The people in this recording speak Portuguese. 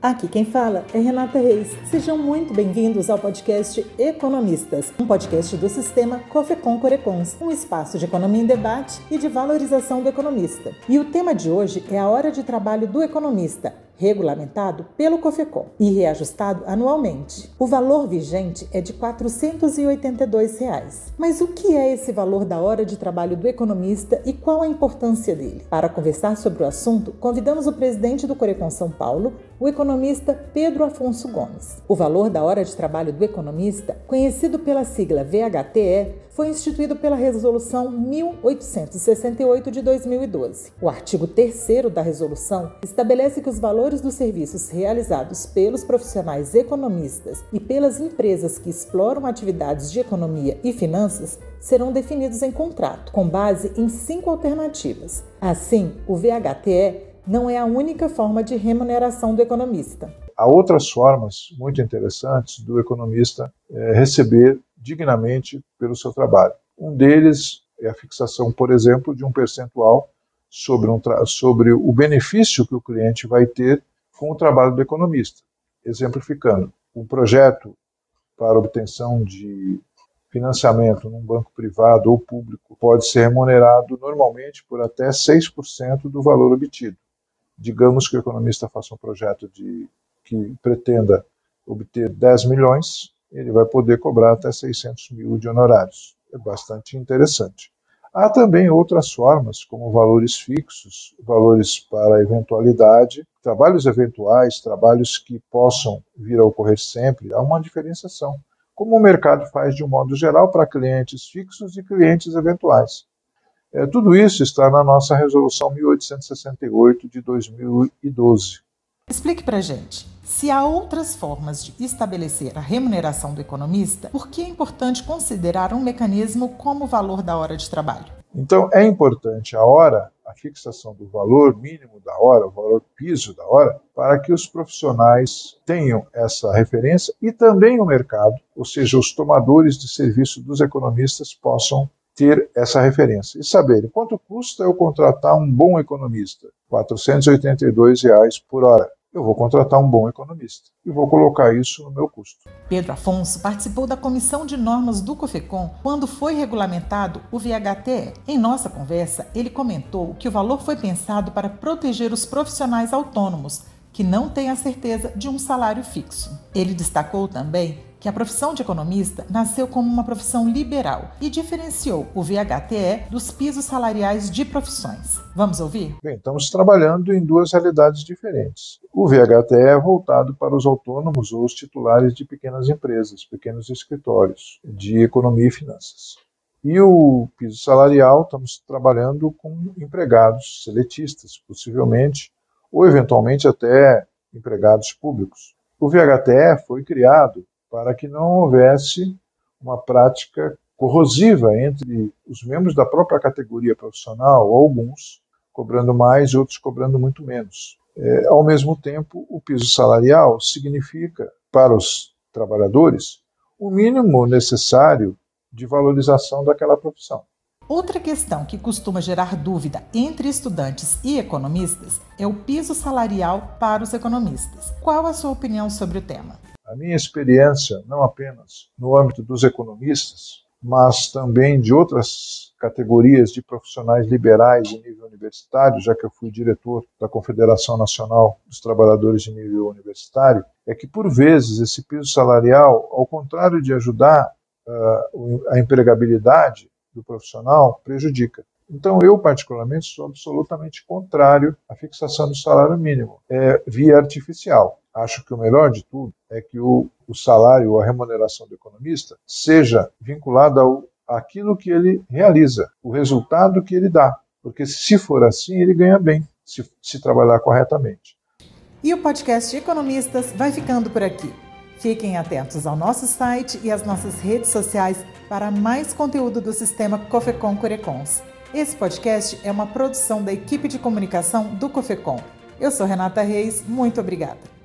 Aqui quem fala é Renata Reis. Sejam muito bem-vindos ao podcast Economistas, um podcast do sistema Cofecon Corecons, um espaço de economia em debate e de valorização do economista. E o tema de hoje é a hora de trabalho do economista, regulamentado pelo COFECOM e reajustado anualmente. O valor vigente é de 482 reais. Mas o que é esse valor da hora de trabalho do economista e qual a importância dele? Para conversar sobre o assunto, convidamos o presidente do Corecon São Paulo, o economista Pedro Afonso Gomes. O valor da hora de trabalho do economista, conhecido pela sigla VHTE, foi instituído pela Resolução 1868 de 2012. O artigo 3 da resolução estabelece que os valores dos serviços realizados pelos profissionais economistas e pelas empresas que exploram atividades de economia e finanças serão definidos em contrato, com base em cinco alternativas. Assim, o VHTE não é a única forma de remuneração do economista. Há outras formas muito interessantes do economista é, receber dignamente pelo seu trabalho. Um deles é a fixação, por exemplo, de um percentual sobre, um sobre o benefício que o cliente vai ter com o trabalho do economista. Exemplificando, um projeto para obtenção de financiamento num banco privado ou público pode ser remunerado normalmente por até 6% do valor obtido. Digamos que o economista faça um projeto de, que pretenda obter 10 milhões, ele vai poder cobrar até 600 mil de honorários. É bastante interessante. Há também outras formas, como valores fixos, valores para eventualidade, trabalhos eventuais, trabalhos que possam vir a ocorrer sempre. Há uma diferenciação, como o mercado faz de um modo geral para clientes fixos e clientes eventuais. É, tudo isso está na nossa Resolução 1868 de 2012. Explique para gente. Se há outras formas de estabelecer a remuneração do economista, por que é importante considerar um mecanismo como o valor da hora de trabalho? Então, é importante a hora, a fixação do valor mínimo da hora, o valor piso da hora, para que os profissionais tenham essa referência e também o mercado, ou seja, os tomadores de serviço dos economistas possam ter essa referência e saberem quanto custa eu contratar um bom economista, 482 reais por hora eu vou contratar um bom economista e vou colocar isso no meu custo. Pedro Afonso participou da comissão de normas do COFECOM quando foi regulamentado o VHTE. Em nossa conversa, ele comentou que o valor foi pensado para proteger os profissionais autônomos que não têm a certeza de um salário fixo. Ele destacou também que a profissão de economista nasceu como uma profissão liberal e diferenciou o VHTE dos pisos salariais de profissões. Vamos ouvir? Bem, estamos trabalhando em duas realidades diferentes. O VHTE é voltado para os autônomos ou os titulares de pequenas empresas, pequenos escritórios de economia e finanças. E o piso salarial, estamos trabalhando com empregados seletistas, possivelmente, ou eventualmente até empregados públicos. O VHTE foi criado para que não houvesse uma prática corrosiva entre os membros da própria categoria profissional, alguns cobrando mais outros cobrando muito menos. É, ao mesmo tempo, o piso salarial significa, para os trabalhadores, o mínimo necessário de valorização daquela profissão. Outra questão que costuma gerar dúvida entre estudantes e economistas é o piso salarial para os economistas. Qual a sua opinião sobre o tema? A minha experiência, não apenas no âmbito dos economistas, mas também de outras categorias de profissionais liberais em nível universitário, já que eu fui diretor da Confederação Nacional dos Trabalhadores de Nível Universitário, é que, por vezes, esse piso salarial, ao contrário de ajudar uh, a empregabilidade do profissional, prejudica. Então, eu, particularmente, sou absolutamente contrário à fixação do salário mínimo é, via artificial. Acho que o melhor de tudo é que o, o salário ou a remuneração do economista seja vinculada ao aquilo que ele realiza, o resultado que ele dá. Porque se for assim, ele ganha bem, se, se trabalhar corretamente. E o podcast Economistas vai ficando por aqui. Fiquem atentos ao nosso site e às nossas redes sociais para mais conteúdo do sistema Cofecon Curecons. Esse podcast é uma produção da equipe de comunicação do Cofecom. Eu sou Renata Reis, muito obrigada.